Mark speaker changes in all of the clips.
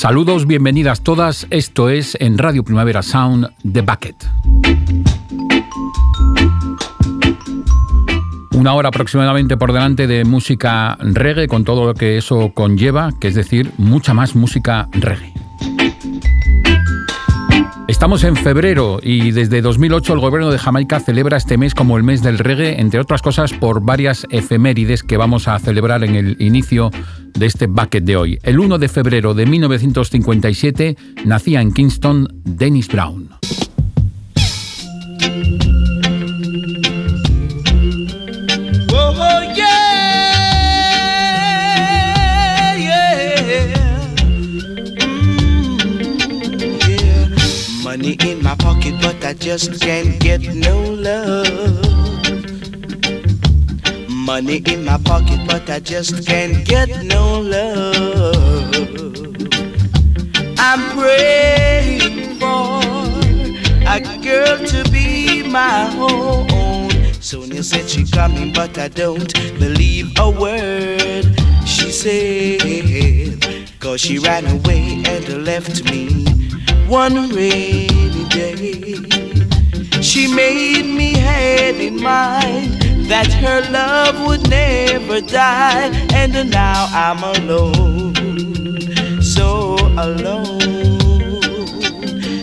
Speaker 1: Saludos, bienvenidas todas. Esto es en Radio Primavera Sound The Bucket. Una hora aproximadamente por delante de música reggae con todo lo que eso conlleva, que es decir, mucha más música reggae. Estamos en febrero y desde 2008 el gobierno de Jamaica celebra este mes como el mes del reggae, entre otras cosas por varias efemérides que vamos a celebrar en el inicio de este bucket de hoy. El 1 de febrero de 1957 nacía en Kingston Dennis Brown.
Speaker 2: Money in my pocket, but I just can't get no love. Money in my pocket, but I just can't get no love. I'm praying for a girl to be my own. Sonia said she coming, but I don't believe a word she said. Cause she ran away and left me one rainy day. She made me had in mind that her love would never die, and now I'm alone, so alone,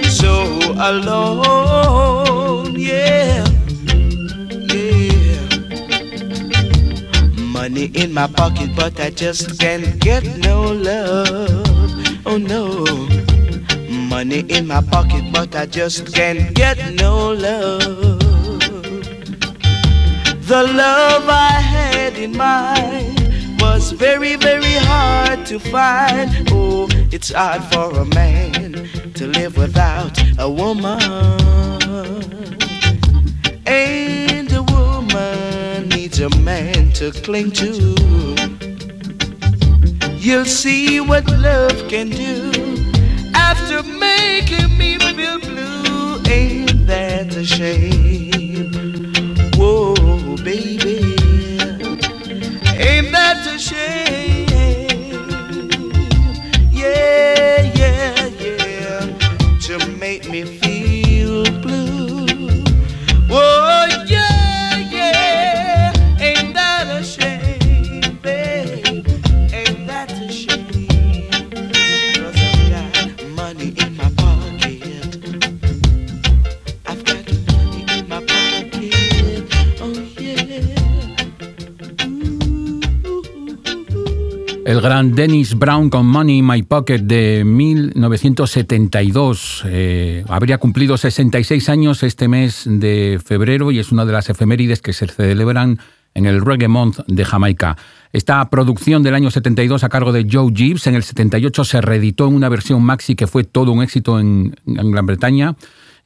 Speaker 2: so alone, yeah, yeah. Money in my pocket, but I just can't get no love, oh no. Money in my pocket, but I just can't get no love. The love I had in mind was very, very hard to find. Oh, it's hard for a man to live without a woman. And a woman needs a man to cling to. You'll see what love can do after making me feel blue. Ain't that a shame? Whoa, baby, ain't that a shame? Yeah, yeah, yeah, to make me
Speaker 1: El gran Dennis Brown con Money in My Pocket de 1972. Eh, habría cumplido 66 años este mes de febrero y es una de las efemérides que se celebran en el Reggae Month de Jamaica. Esta producción del año 72 a cargo de Joe Gibbs, en el 78 se reeditó en una versión maxi que fue todo un éxito en, en Gran Bretaña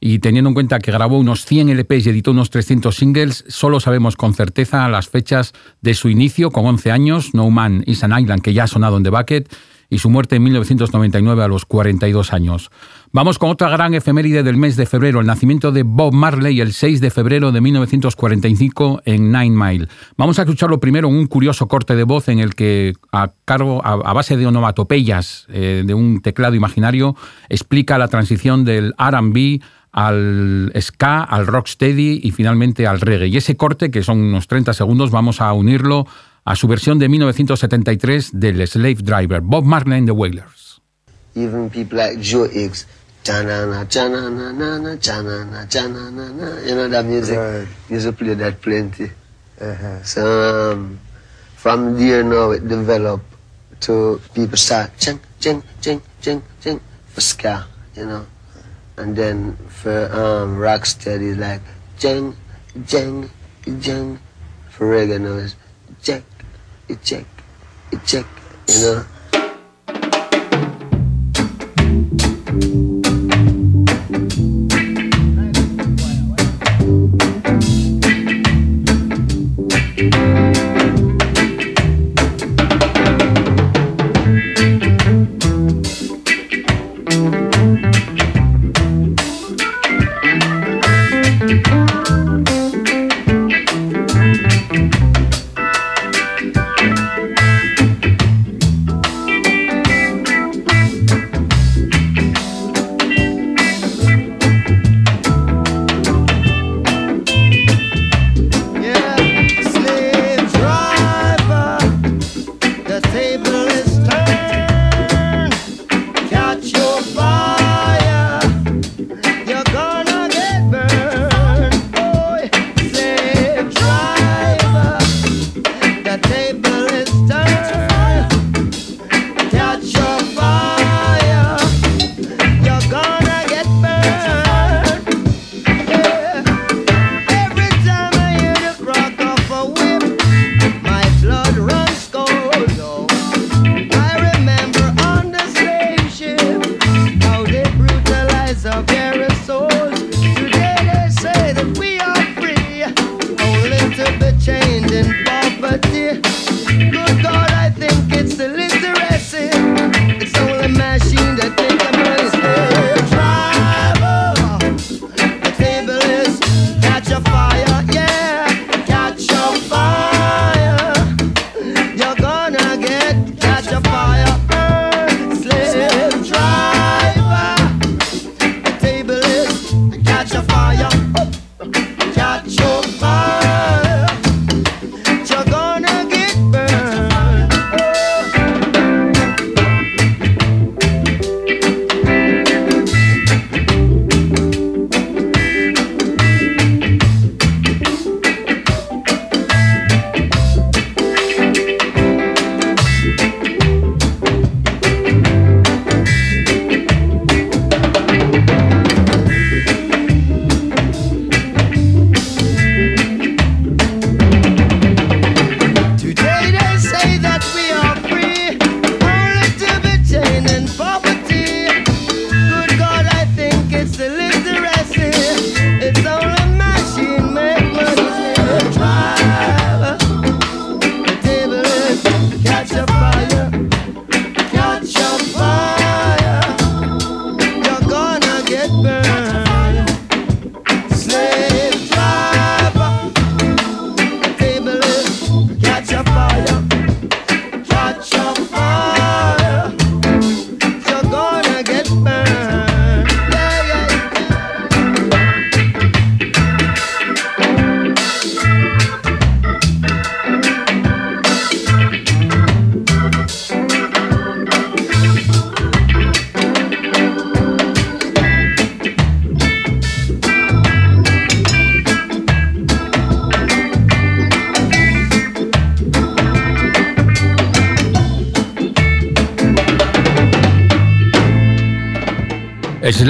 Speaker 1: y teniendo en cuenta que grabó unos 100 LPs y editó unos 300 singles, solo sabemos con certeza las fechas de su inicio con 11 años, No Man is an Island, que ya ha sonado en The Bucket, y su muerte en 1999 a los 42 años. Vamos con otra gran efeméride del mes de febrero, el nacimiento de Bob Marley el 6 de febrero de 1945 en Nine Mile. Vamos a escucharlo primero en un curioso corte de voz en el que, a, cargo, a, a base de onomatopeyas eh, de un teclado imaginario, explica la transición del RB al ska, al rocksteady y finalmente al reggae. Y ese corte, que son unos 30 segundos, vamos a unirlo a su versión de 1973 del Slave Driver, Bob Marley and the Wailers.
Speaker 3: Even people like Joe Higgs, cha-na-na, cha-na-na-na-na, cha-na-na, cha-na-na-na, you know that music?
Speaker 4: Right.
Speaker 3: Used to play that plenty.
Speaker 4: Uh-huh.
Speaker 3: So um, from there now it developed to people start ching, ching, ching, ching, ching, for ska, you know.
Speaker 5: And then for um, Rocksteady, like jang, jang, jang. For reggae, it's check, check, check, you know.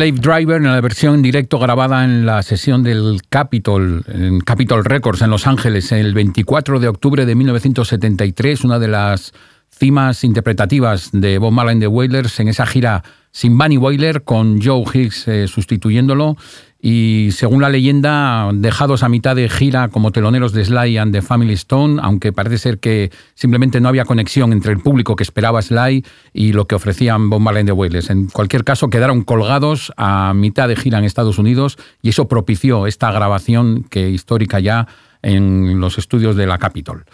Speaker 1: Slave Driver en la versión en directo grabada en la sesión del Capitol, en Capitol Records en Los Ángeles el 24 de octubre de 1973, una de las cimas interpretativas de Bob Marley the Wailers en esa gira sin Bunny Wailer con Joe Higgs eh, sustituyéndolo y según la leyenda, dejados a mitad de gira como teloneros de Sly and the Family Stone, aunque parece ser que simplemente no había conexión entre el público que esperaba Sly y lo que ofrecían Bob Marley the Wailers. En cualquier caso, quedaron colgados a mitad de gira en Estados Unidos y eso propició esta grabación que histórica ya en los estudios de la Capitol.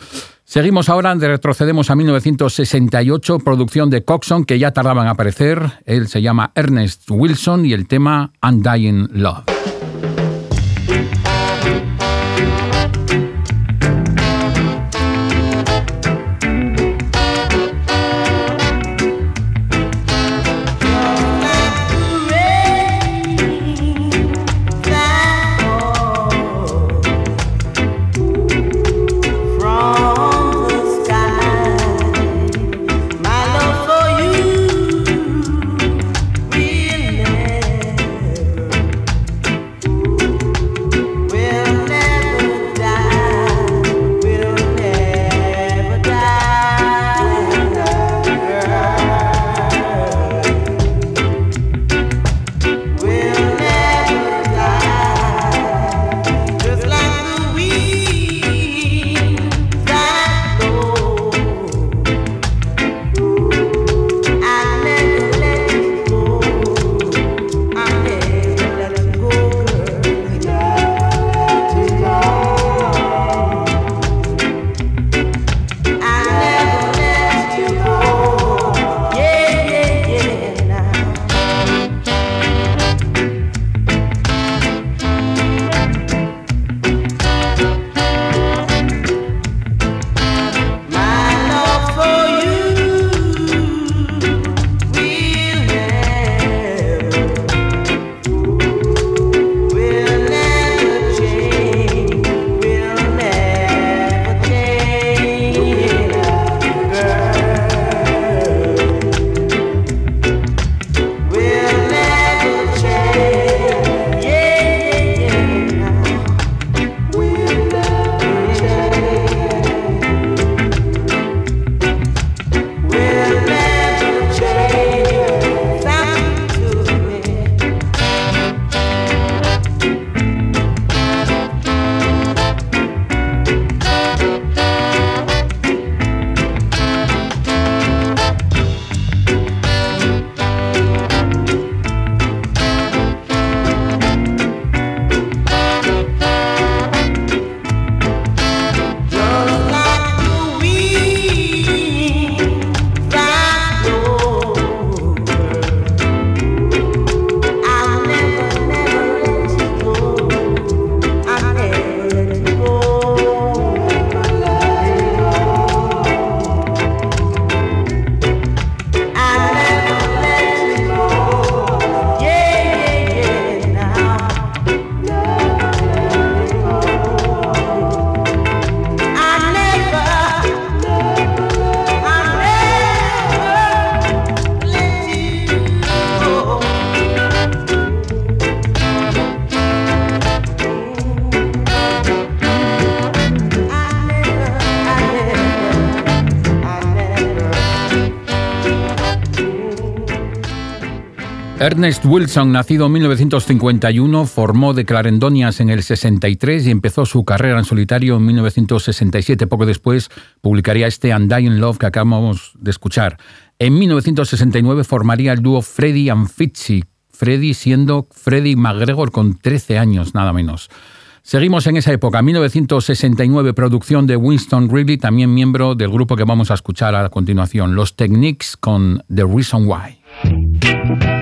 Speaker 1: Seguimos ahora, retrocedemos a 1968, producción de Coxon, que ya tardaban en aparecer. Él se llama Ernest Wilson y el tema Undying Love. Ernest Wilson, nacido en 1951, formó de Clarendonias en el 63 y empezó su carrera en solitario en 1967. Poco después publicaría este Undying Love que acabamos de escuchar. En 1969 formaría el dúo Freddy and Fitzy, Freddy siendo Freddy McGregor con 13 años, nada menos. Seguimos en esa época, 1969, producción de Winston Reilly, también miembro del grupo que vamos a escuchar a continuación, Los Techniques con The Reason Why.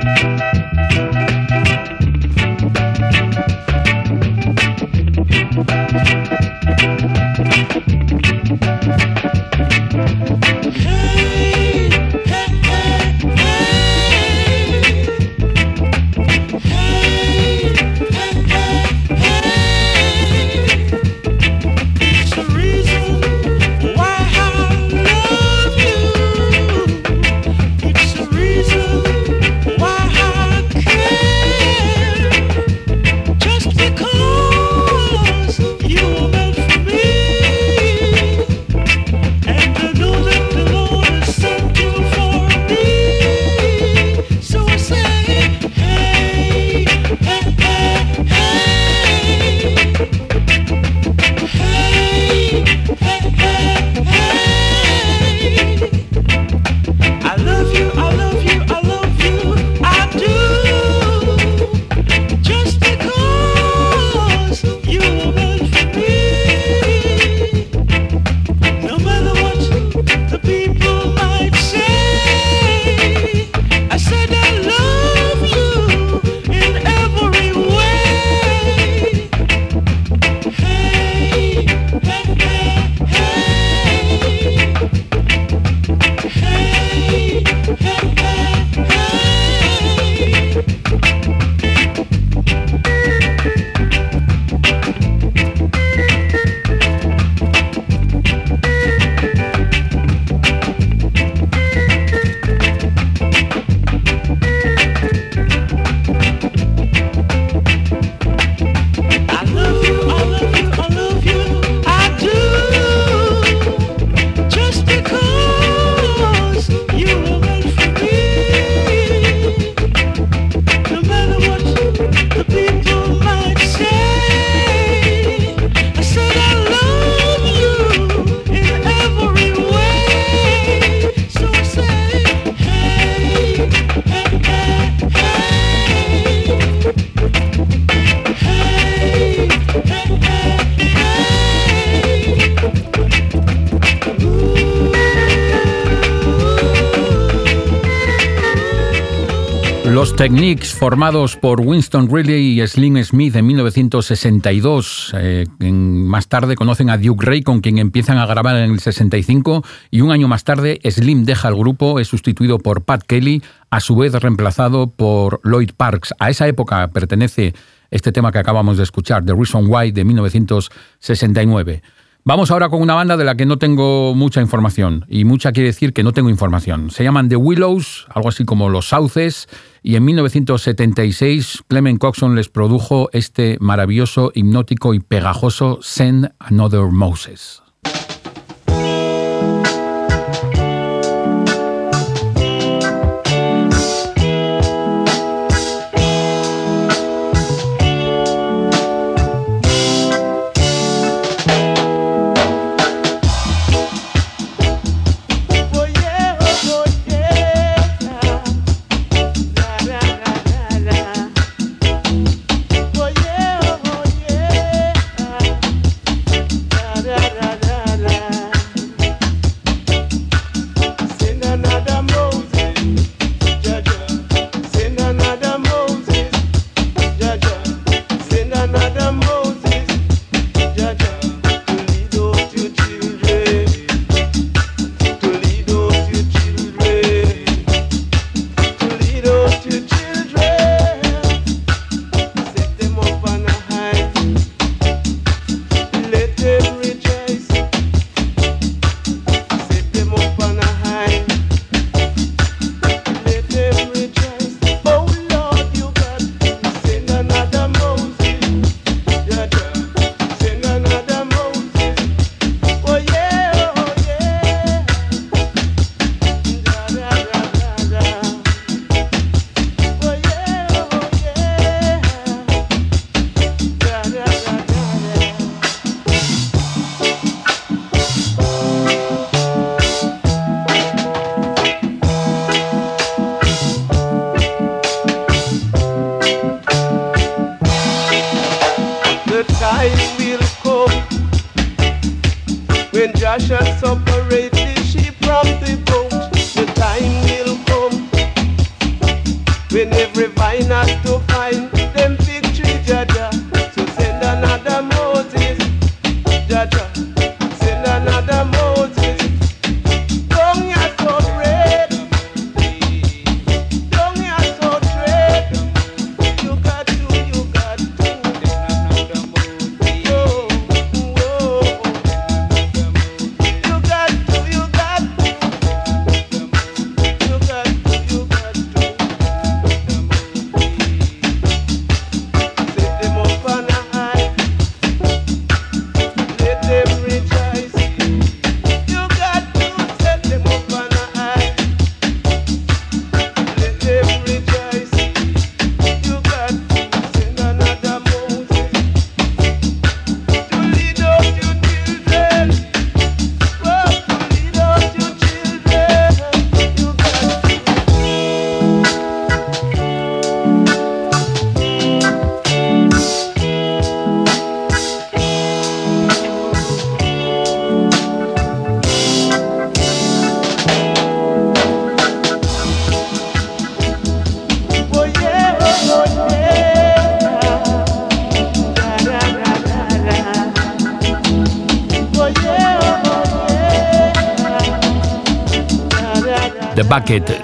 Speaker 1: Techniques, formados por Winston Riley y Slim Smith en 1962. Eh, más tarde conocen a Duke Ray, con quien empiezan a grabar en el 65, y un año más tarde Slim deja el grupo, es sustituido por Pat Kelly, a su vez reemplazado por Lloyd Parks. A esa época pertenece este tema que acabamos de escuchar, The Reason Why, de 1969. Vamos ahora con una banda de la que no tengo mucha información, y mucha quiere decir que no tengo información. Se llaman The Willows, algo así como Los Sauces, y en 1976 Clement Coxon les produjo este maravilloso, hipnótico y pegajoso Send Another Moses.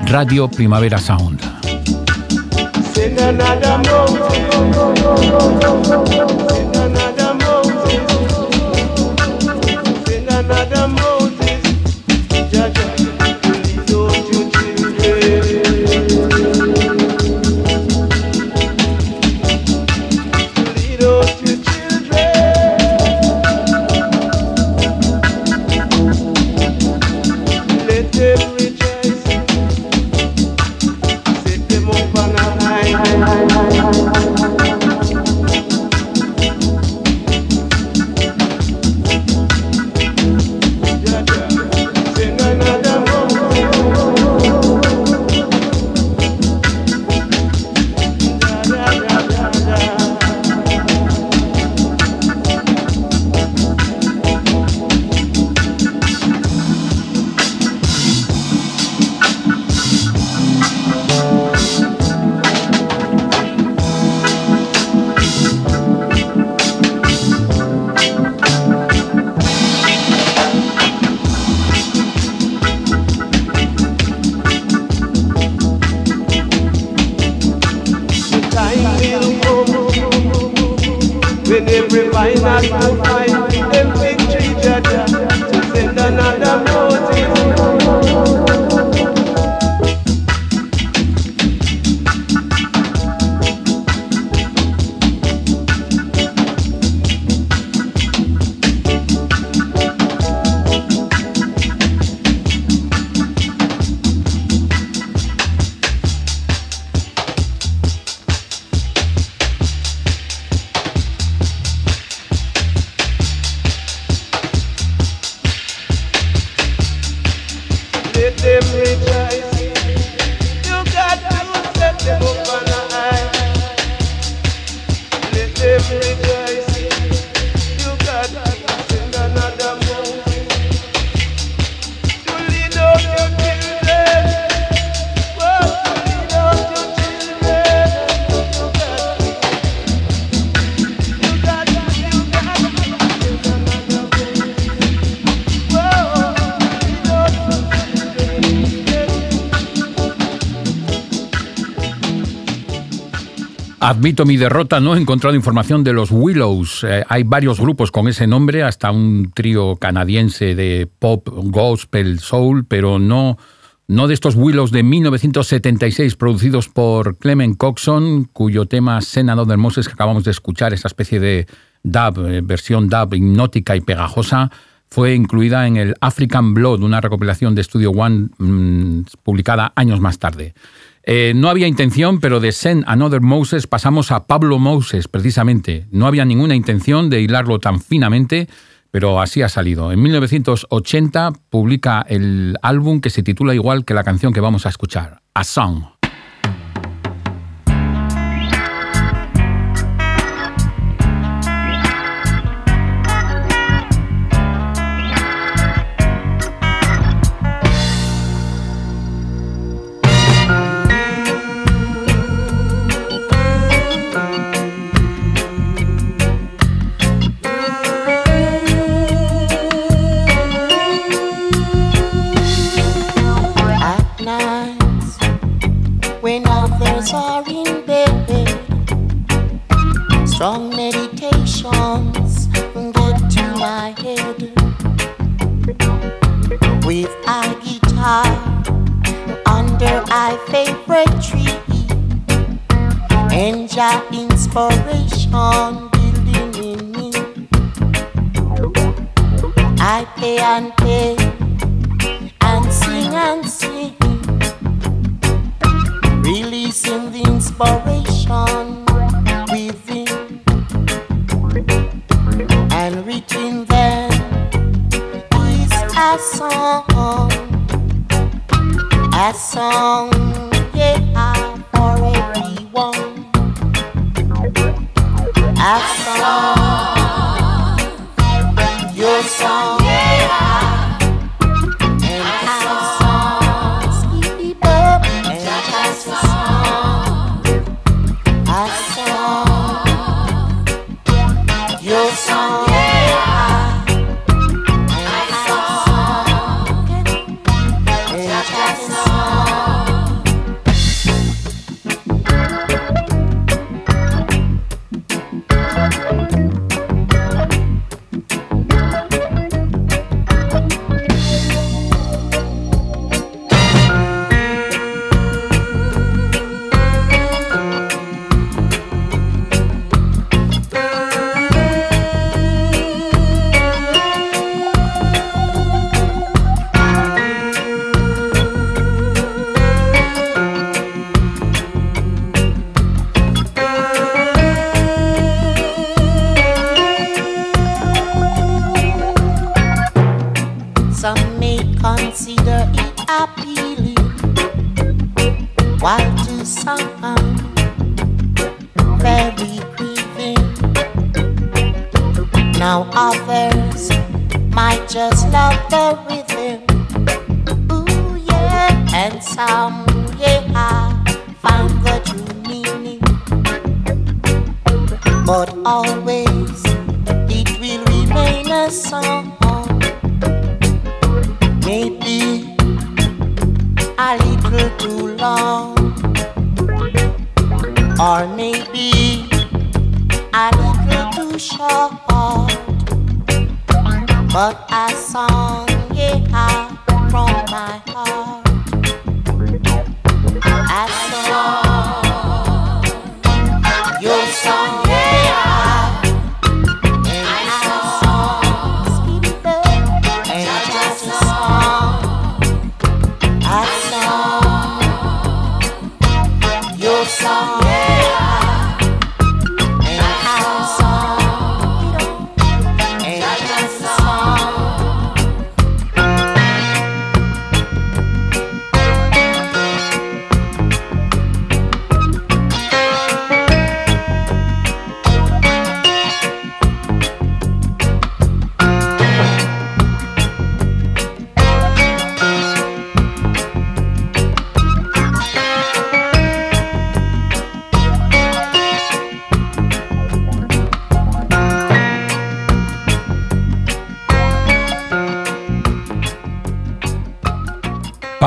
Speaker 6: Radio Primavera Sound. Admito mi derrota, no he encontrado información de los Willows. Eh, hay varios grupos con ese nombre, hasta un trío canadiense de pop, gospel, soul, pero no, no de estos Willows de 1976 producidos por Clement Coxon, cuyo tema Senador del Moses que acabamos de escuchar, esa especie de dub, eh, versión dub hipnótica y pegajosa, fue incluida en el African Blood, una recopilación de Studio One mm, publicada años más tarde. Eh, no había intención, pero de Send Another Moses pasamos a Pablo Moses, precisamente. No había ninguna intención de hilarlo tan finamente, pero así ha salido. En 1980 publica el álbum que se titula igual que la canción que vamos a escuchar, A Song.
Speaker 7: Enjoy inspiration building in me. I pay and pay and sing and sing, releasing the inspiration within and written there is a song, a song, I saw your song. Maybe a little too short. But a song, yeah, from my heart. A song,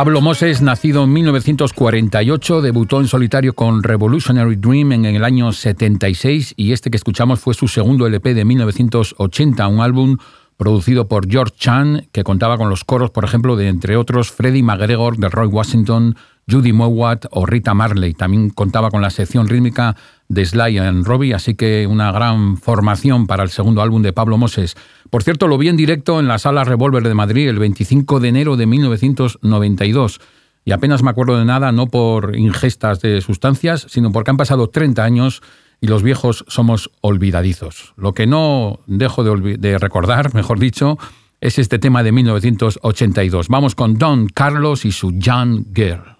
Speaker 1: Pablo Moses, nacido en 1948, debutó en solitario con Revolutionary Dream en el año 76 y este que escuchamos fue su segundo LP de 1980, un álbum producido por George Chan que contaba con los coros, por ejemplo, de entre otros Freddie McGregor, de Roy Washington, Judy Mowat o Rita Marley. También contaba con la sección rítmica de Sly and Robbie, así que una gran formación para el segundo álbum de Pablo Moses. Por cierto, lo vi en directo en la Sala Revolver de Madrid el 25 de enero de 1992 y apenas me acuerdo de nada, no por ingestas de sustancias, sino porque han pasado 30 años y los viejos somos olvidadizos. Lo que no dejo de, de recordar, mejor dicho, es este tema de 1982. Vamos con Don Carlos y su Young Girl.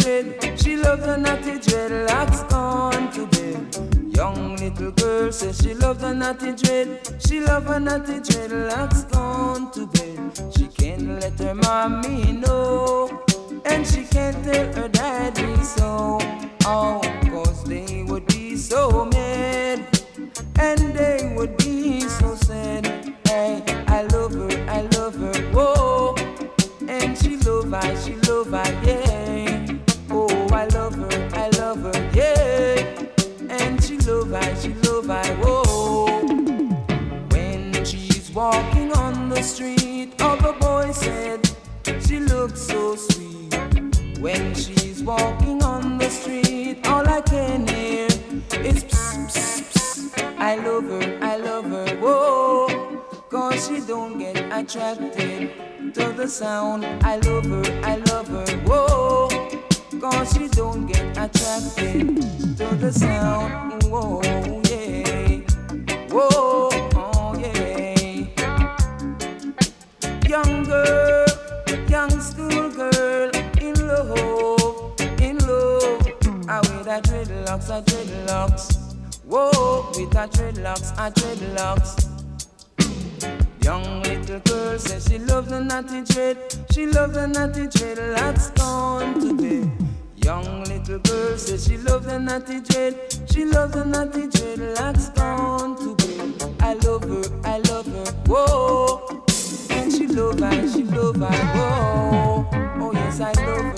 Speaker 8: dread. She loves the natty dreadlocks gone to bed. Young little girl says she loves the natty dread. She loves her natty dreadlocks gone to bed. She can't let her mommy know. And she can't tell her daddy so. Oh, cause they would be so mad. And they would be so sad. Hey, I love her, I love her, whoa. And she love I, she love I, yeah. I love her, I love her, yeah. And she love I, she love I, whoa. When she's walking on the street, other boy said, she looks so sweet. When she's walking on the street, all I can hear is pss, pss, pss. I love her, I love her, whoa. Cause she don't get attracted to the sound. I love her, I love her, whoa. Cause she don't get attracted to the sound. Whoa, yeah. Whoa, oh, yeah. Young girl, young school girl, in love, in love. I with her dreadlocks, her dreadlocks. Whoa, with her dreadlocks, her dreadlocks. Young little girl says she loves the natty dread. She loves the natty dread. That's gone to bed. Young girl says she loves the natty dread. She loves the natty dread. That's gone to bed. I love her. I love her. Whoa. And she love I. She love I. Whoa. Oh yes, I love her.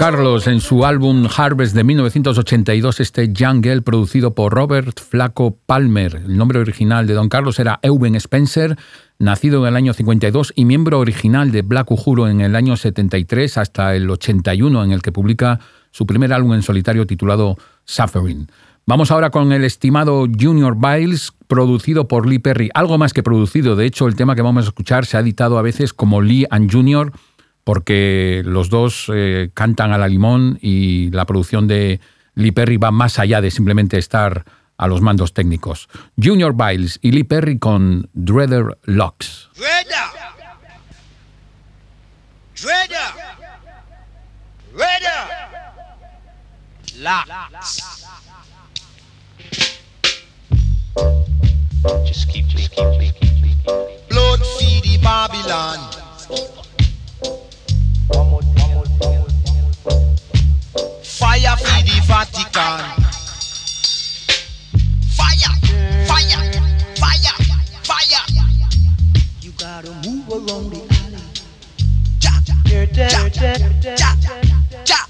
Speaker 1: Carlos en su álbum Harvest de 1982, este Jungle, producido por Robert Flaco Palmer. El nombre original de Don Carlos era Euben Spencer, nacido en el año 52 y miembro original de Black Uhuru en el año 73 hasta el 81, en el que publica su primer álbum en solitario titulado Suffering. Vamos ahora con el estimado Junior Biles, producido por Lee Perry. Algo más que producido, de hecho, el tema que vamos a escuchar se ha editado a veces como Lee and Junior, porque los dos eh, cantan a la limón y la producción de Lee Perry va más allá de simplemente estar a los mandos técnicos. Junior Biles y Lee Perry con Dreader Locks.
Speaker 9: Dreader! Dreader! Dreader! Locks.
Speaker 10: Just keep, just keep, just keep, just keep.
Speaker 9: Blood feed Babylon. Fire feed the Vatican. Fire! Fire! Fire! Fire!
Speaker 11: You gotta move around the alley.
Speaker 9: Ja! Ja! Ja! Ja!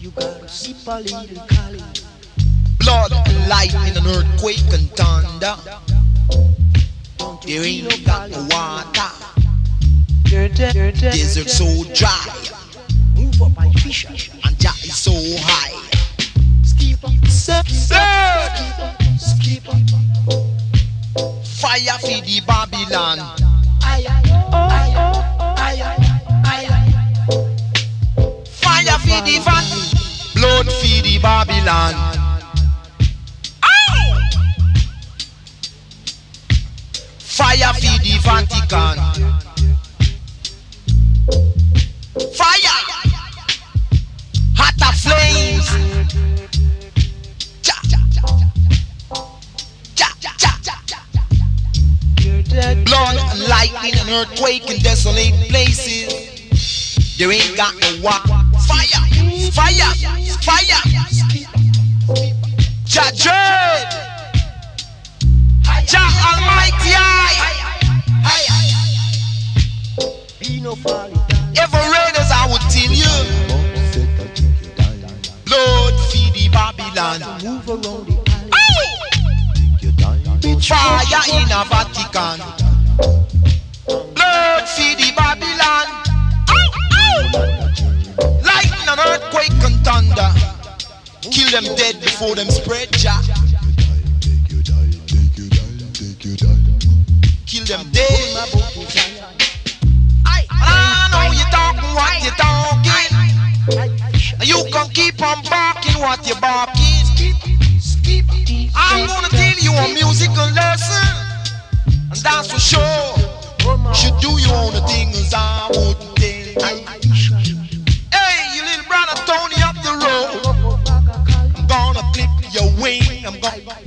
Speaker 11: You gotta sip a little Cali.
Speaker 9: Blood and lightning and earthquake and thunder. There ain't
Speaker 11: no
Speaker 9: water. Desert so dry.
Speaker 11: Move up my fish
Speaker 9: and Jack is so high.
Speaker 11: Skip,
Speaker 9: skip,
Speaker 11: skip, skip.
Speaker 9: Fire for the Babylon. Fire for the fat. Blood for the Babylon. Fire for the Vatican. Fire! Hotter flames. Ja, ja, ja, ja. Ja, ja, ja, ja. And lightning and earthquake in desolate places. There ain't got no water. Fire, fire, fire. Dread. Jah Almighty I.
Speaker 11: Be no folly down.
Speaker 9: Ever raiders I would tell you. Lord feed the Babylon.
Speaker 11: The
Speaker 9: Fire in a Vatican. Blood feed the Babylon. Lightning and earthquake and thunder. Kill them dead before them spread Jah. Know you talking what you talking. You can keep on barking what you barking. I'm gonna tell you a musical lesson, and that's for sure. Should do your own thing as I would tell you. Hey, you little brother Tony up the road. I'm gonna clip your wing. I'm gonna.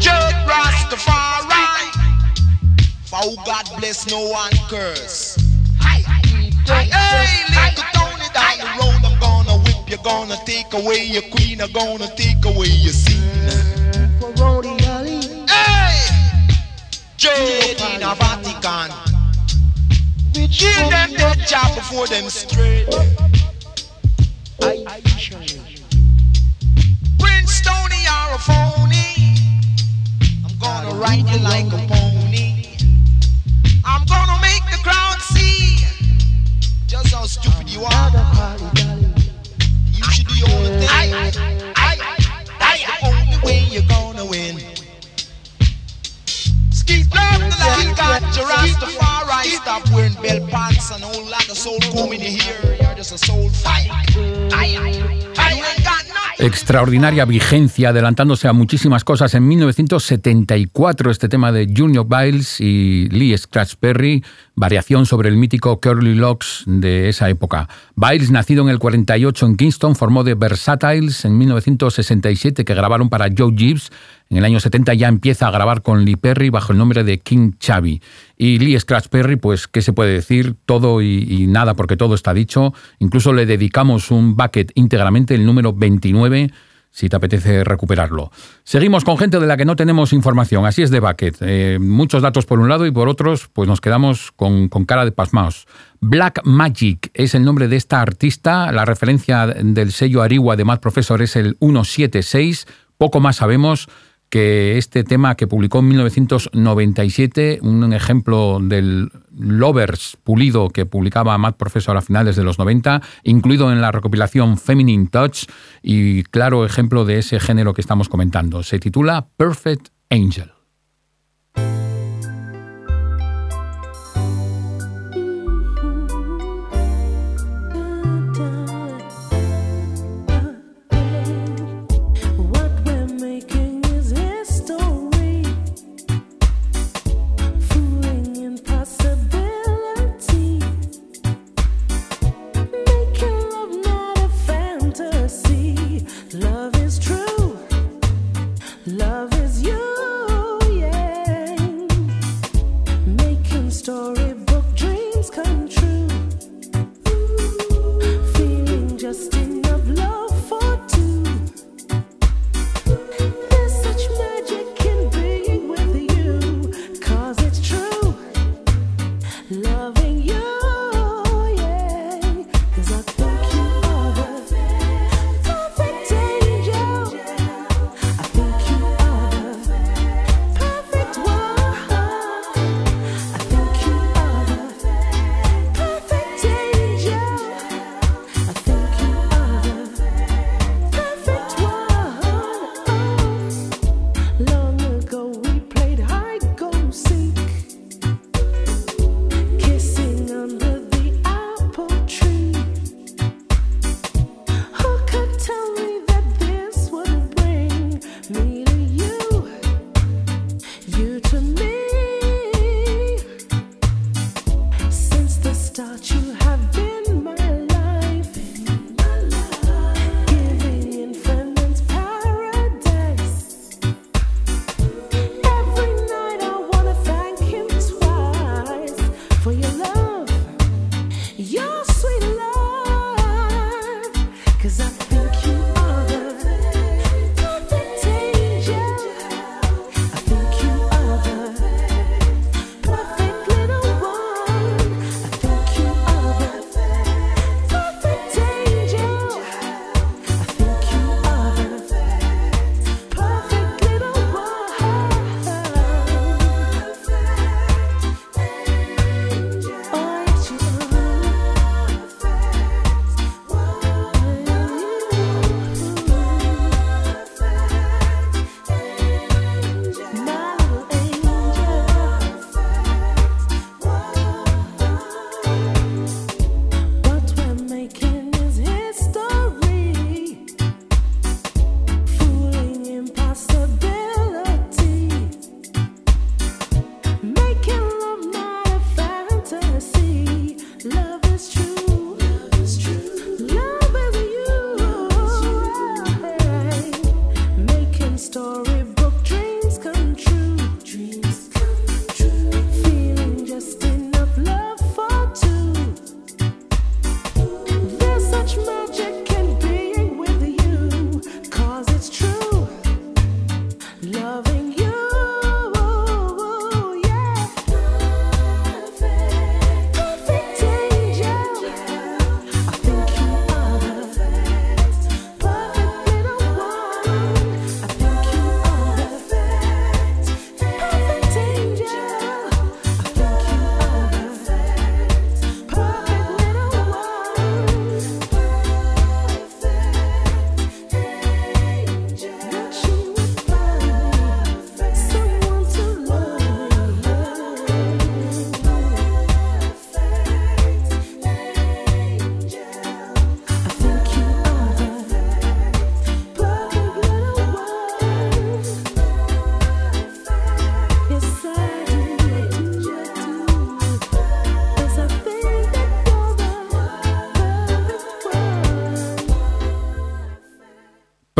Speaker 9: Judge Rastafari. For oh, God bless no one curse. Hey, little Tony down the road, I'm gonna whip you, gonna take away your queen, I'm gonna take away your scene. Hey, Judge in a Vatican. Kill them dead job before them straight. Prince Tony are a phony. I'm gonna ride you like a pony. I'm gonna make the crowd see just how stupid you are. You should do your own thing. That's the only way you're gonna win. Ski love the light, got your Rastafari. Stop wearing bell pants and a whole lot of soul comb in your hair. You're just a soul fight. You ain't got.
Speaker 1: Extraordinaria vigencia, adelantándose a muchísimas cosas. En 1974, este tema de Junior Biles y Lee Scratch Perry, variación sobre el mítico Curly Locks de esa época. Biles, nacido en el 48 en Kingston, formó The Versatiles en 1967, que grabaron para Joe Gibbs. En el año 70 ya empieza a grabar con Lee Perry bajo el nombre de King Chavi. Y Lee Scratch Perry, pues, ¿qué se puede decir? Todo y, nada, porque todo está dicho. Incluso le dedicamos un bucket íntegramente, el número 29 si te apetece recuperarlo. Seguimos con gente de la que no tenemos información, así es de Bucket. Eh, muchos datos por un lado y por otros, pues nos quedamos con, con cara de pasmaos. Black Magic es el nombre de esta artista, la referencia del sello Ariwa de Mad Professor es el 176, poco más sabemos que este tema que publicó en 1997, un ejemplo del Lovers pulido que publicaba Matt Professor a finales de los 90, incluido en la recopilación Feminine Touch y claro ejemplo de ese género que estamos comentando. Se titula Perfect Angel.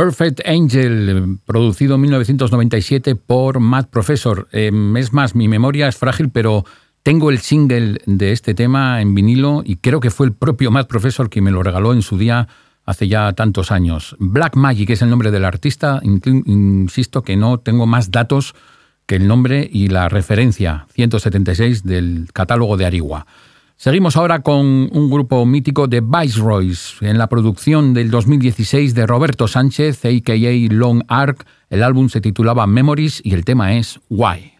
Speaker 1: Perfect Angel, producido en 1997 por Matt Professor. Eh, es más, mi memoria es frágil, pero tengo el single de este tema en vinilo y creo que fue el propio Matt Professor quien me lo regaló en su día hace ya tantos años. Black Magic es el nombre del artista, insisto que no tengo más datos que el nombre y la referencia 176 del catálogo de Arigua. Seguimos ahora con un grupo mítico de Viceroys en la producción del 2016 de Roberto Sánchez, a.k.a. Long Arc. El álbum se titulaba Memories y el tema es Why.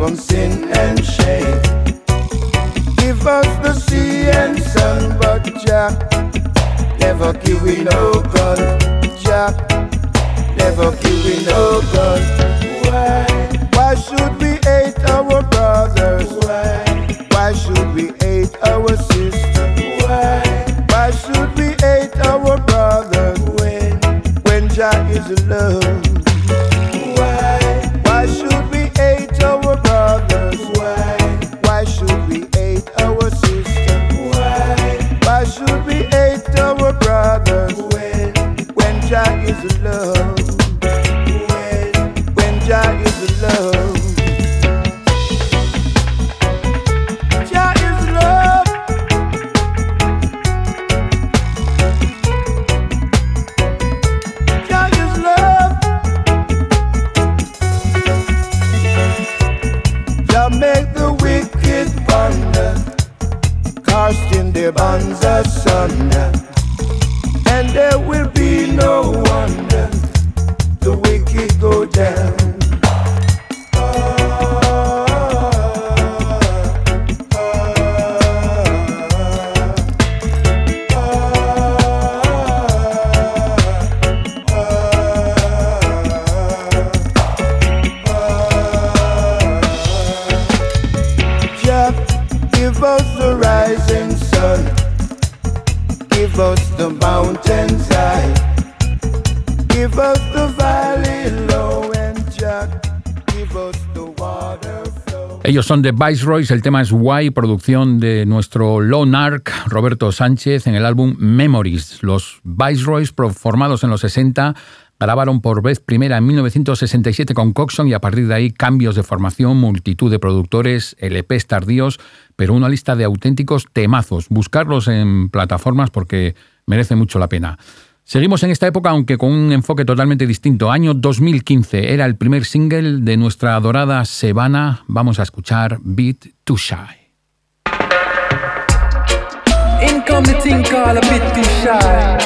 Speaker 5: From sin and shame. Give us the sea and sun, but Jah, never give we no gun. Jah, never give we no gun. Why? Why should we hate our
Speaker 1: son de Viceroys, el tema es Why, producción de nuestro Lone Arc, Roberto Sánchez, en el álbum Memories. Los Viceroys, formados en los 60, grabaron por vez primera en 1967 con Coxon y a partir de ahí cambios de formación, multitud de productores, LPs tardíos, pero una lista de auténticos temazos. Buscarlos en plataformas porque merece mucho la pena. Seguimos en esta época, aunque con un enfoque totalmente distinto. Año 2015 era el primer single de nuestra adorada Sebana. Vamos a escuchar Beat Too Shy.
Speaker 12: In come the thing called a bit too shy.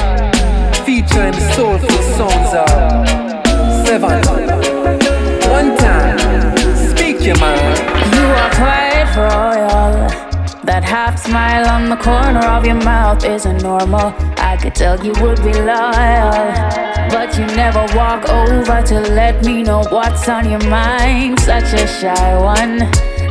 Speaker 12: Featuring the soulful sounds of Seven. One time, speak your mind.
Speaker 13: You are quite royal. That half smile on the corner of your mouth isn't normal. I could tell you would be loyal. But you never walk over to let me know what's on your mind. Such a shy one.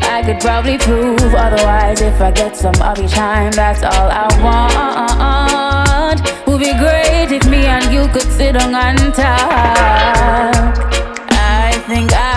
Speaker 13: I could probably prove otherwise if I get some of your time. That's all I want. Would be great if me and you could sit down and talk. I think I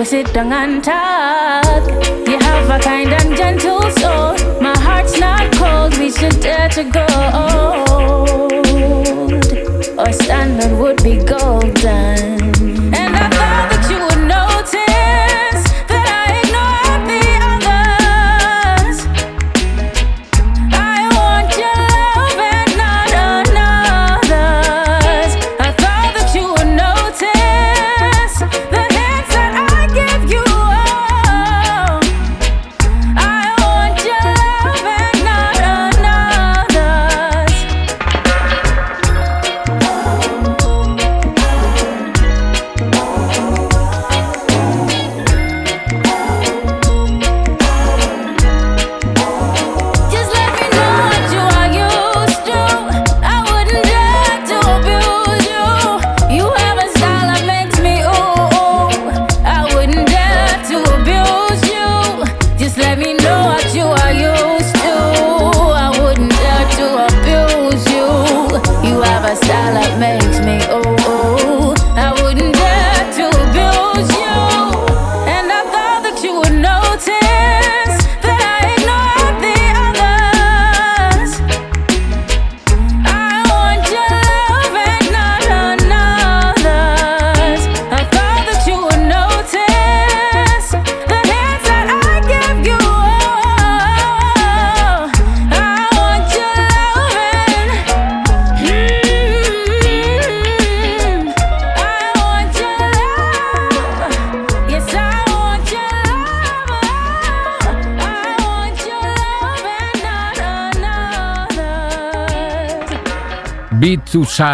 Speaker 13: we sit down and talk. You have a kind and gentle soul. My heart's not cold, we should dare to go. Our standard would be golden.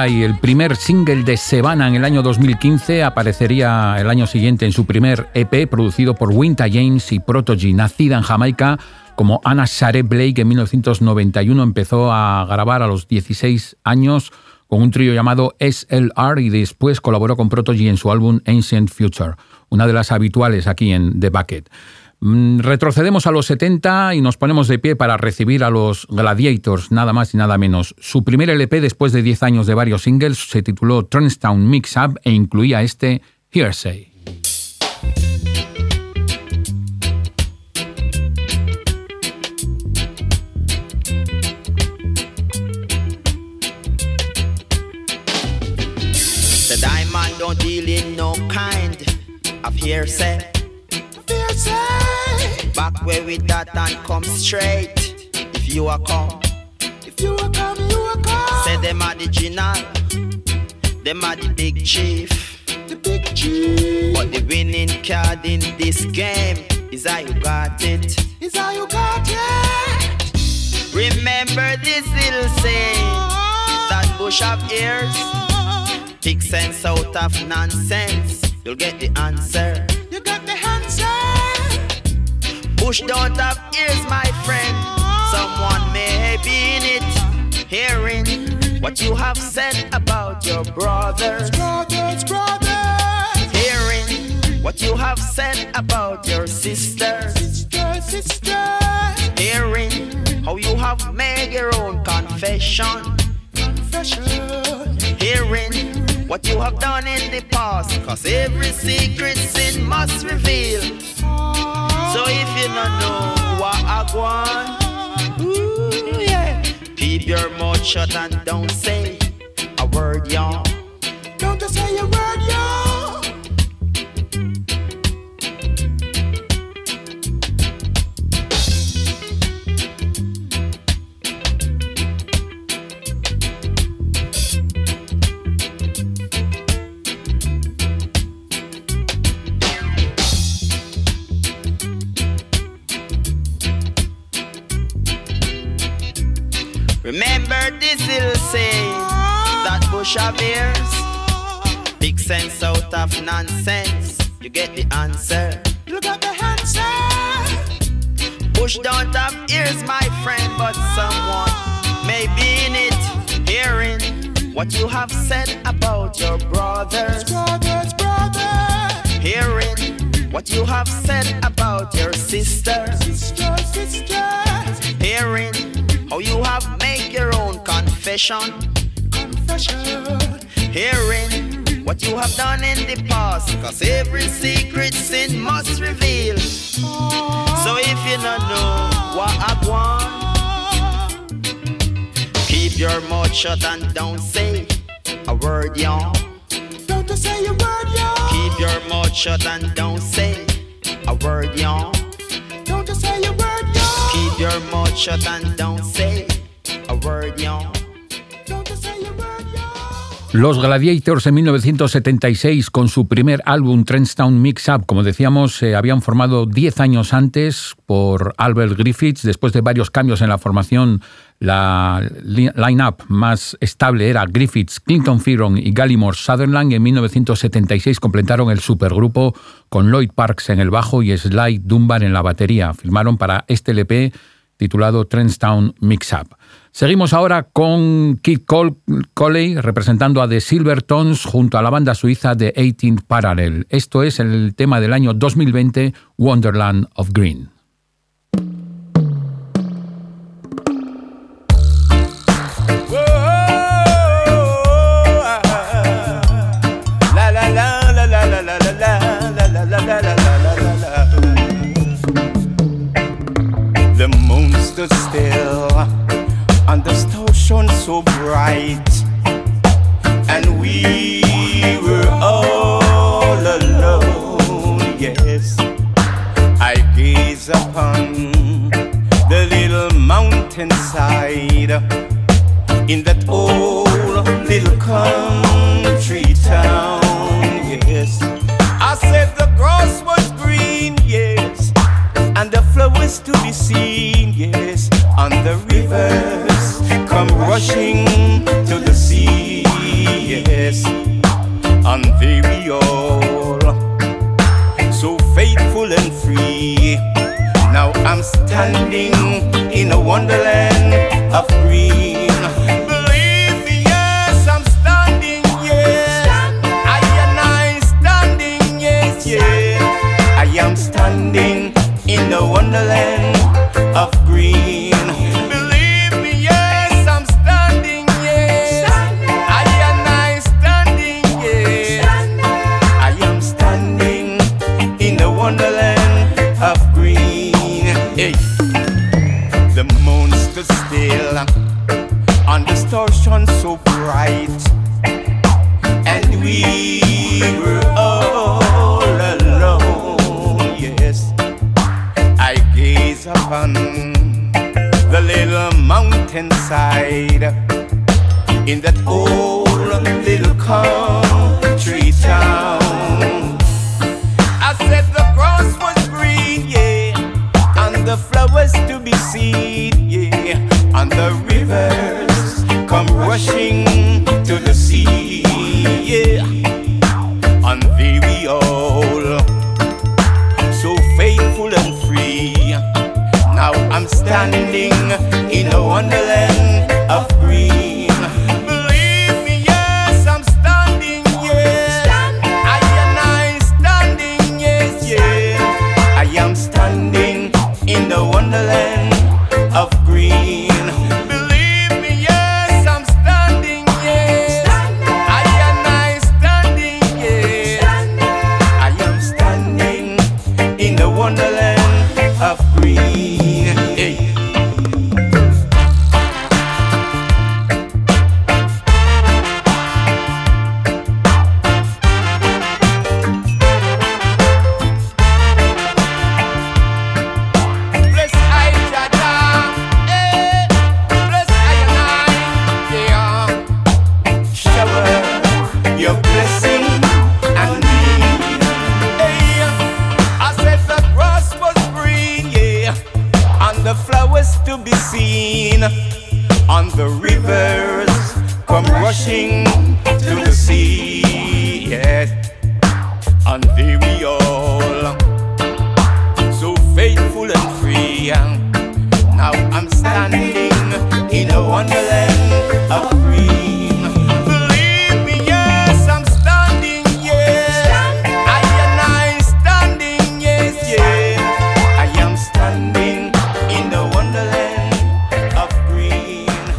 Speaker 1: El primer single de Savannah en el año 2015, aparecería el año siguiente en su primer EP producido por Winta James y Protogy. Nacida en Jamaica como Anna Share Blake en 1991, empezó a grabar a los 16 años con un trío llamado SLR y después colaboró con Protogy en su álbum Ancient Future, una de las habituales aquí en The Bucket. Mm, Retrocedemos a los 70 y nos ponemos de pie para recibir a los Gladiators, nada más y nada menos. Su primer LP después de 10 años de varios singles se tituló Turnstown Mix Up e incluía este Hearsay.
Speaker 14: The diamond don't deal in no kind of hearsay. Back where with that and come straight. If you are come, if you are come, you are come. Say them are the general, them are the big chief. The big chief. But the winning card in this game is how you got it. Is how you got it. Remember this little saying that bush of ears. Take sense out of nonsense. You'll get the answer. You got the answer. Bush don't have ears, my friend. Someone may be in it, hearing what you have said about your brothers. Brothers, brothers. Hearing what you have said about your sisters. Sisters, sisters. Hearing how you have made your own confession. Confession. Hearing what you have done in the past. Cause every secret sin must reveal. So if you don't know what I want, ooh, yeah. keep your mouth shut and don't say a word, y'all. Don't just say a word, y'all. Remember this little saying that bush of ears. Big sense out of nonsense. You get the answer. You got the answer. Bush don't have ears, my friend, but someone may be in it, hearing what you have said about your brothers. Brothers, brothers. Hearing what you have said about your sisters. Sisters, sisters. Hearing how you have made your own confession. Confession. Hearing what you have done in the past. Cause every secret sin must reveal. So if you not know what I want, keep your mouth shut and don't say a word, y'all.
Speaker 15: Don't say a word, y'all.
Speaker 14: Keep your mouth shut and don't say a word, y'all.
Speaker 15: Don't say a word, y'all.
Speaker 14: Keep your mouth shut and don't say
Speaker 16: Los Gladiators en 1976 con su primer álbum Trendstown Mix Up, como decíamos, se habían formado 10 años antes por Albert Griffiths. Después de varios cambios en la formación, la li- line-up más estable era Griffiths, Clinton Fearon y Gallimore Sutherland. En 1976 completaron el supergrupo con Lloyd Parks en el bajo y Sly Dunbar en la batería. Firmaron para este LP titulado Trendstown Mix Up. Seguimos ahora con Kid Col Coley representando a The Silvertones junto a la banda suiza de 18th Parallel. Esto es el tema del año 2020, Wonderland of Green.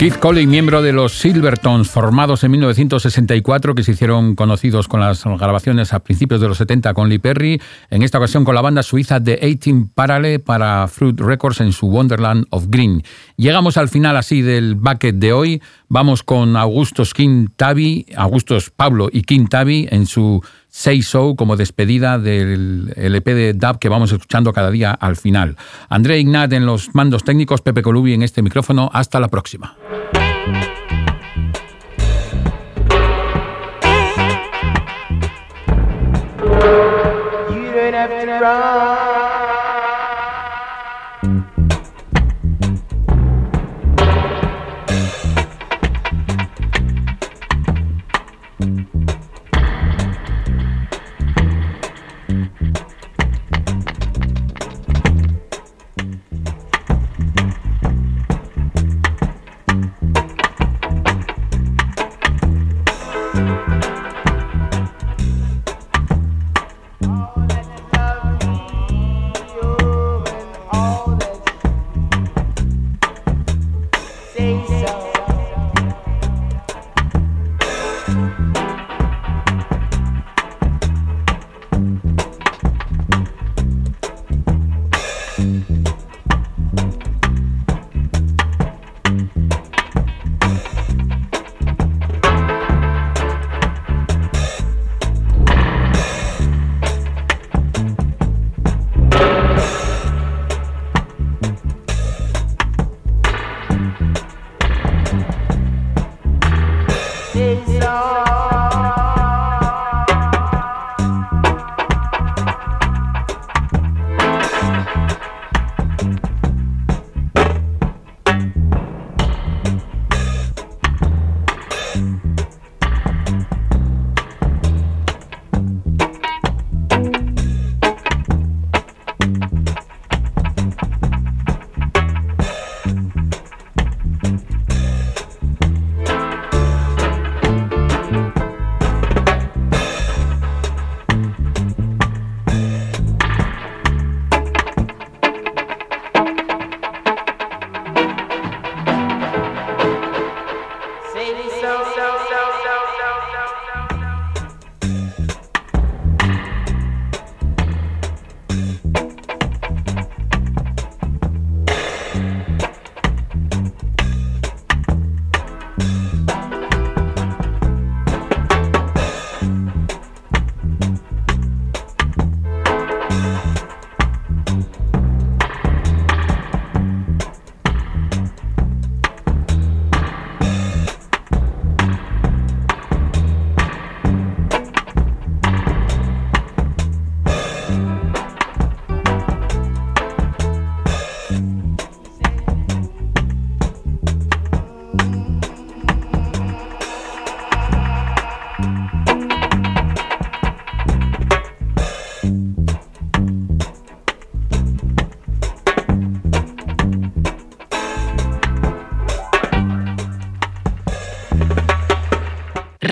Speaker 16: Kid
Speaker 1: Colley, miembro de los Silvertones, formados en 1964, que se hicieron conocidos con las grabaciones a principios de los 70 con Lee Perry, en esta ocasión con la banda suiza de 18 Parallel para Fruit Records en su Wonderland of Green. Llegamos al final así del bucket de hoy. Vamos con Augustos King Tavi, Augustos Pablo y King Tavi en su Say So como despedida del LP de dub que vamos escuchando cada día al final. André Ignat en los mandos técnicos, Pepe Colubi en este micrófono. Hasta la próxima.
Speaker 11: It's all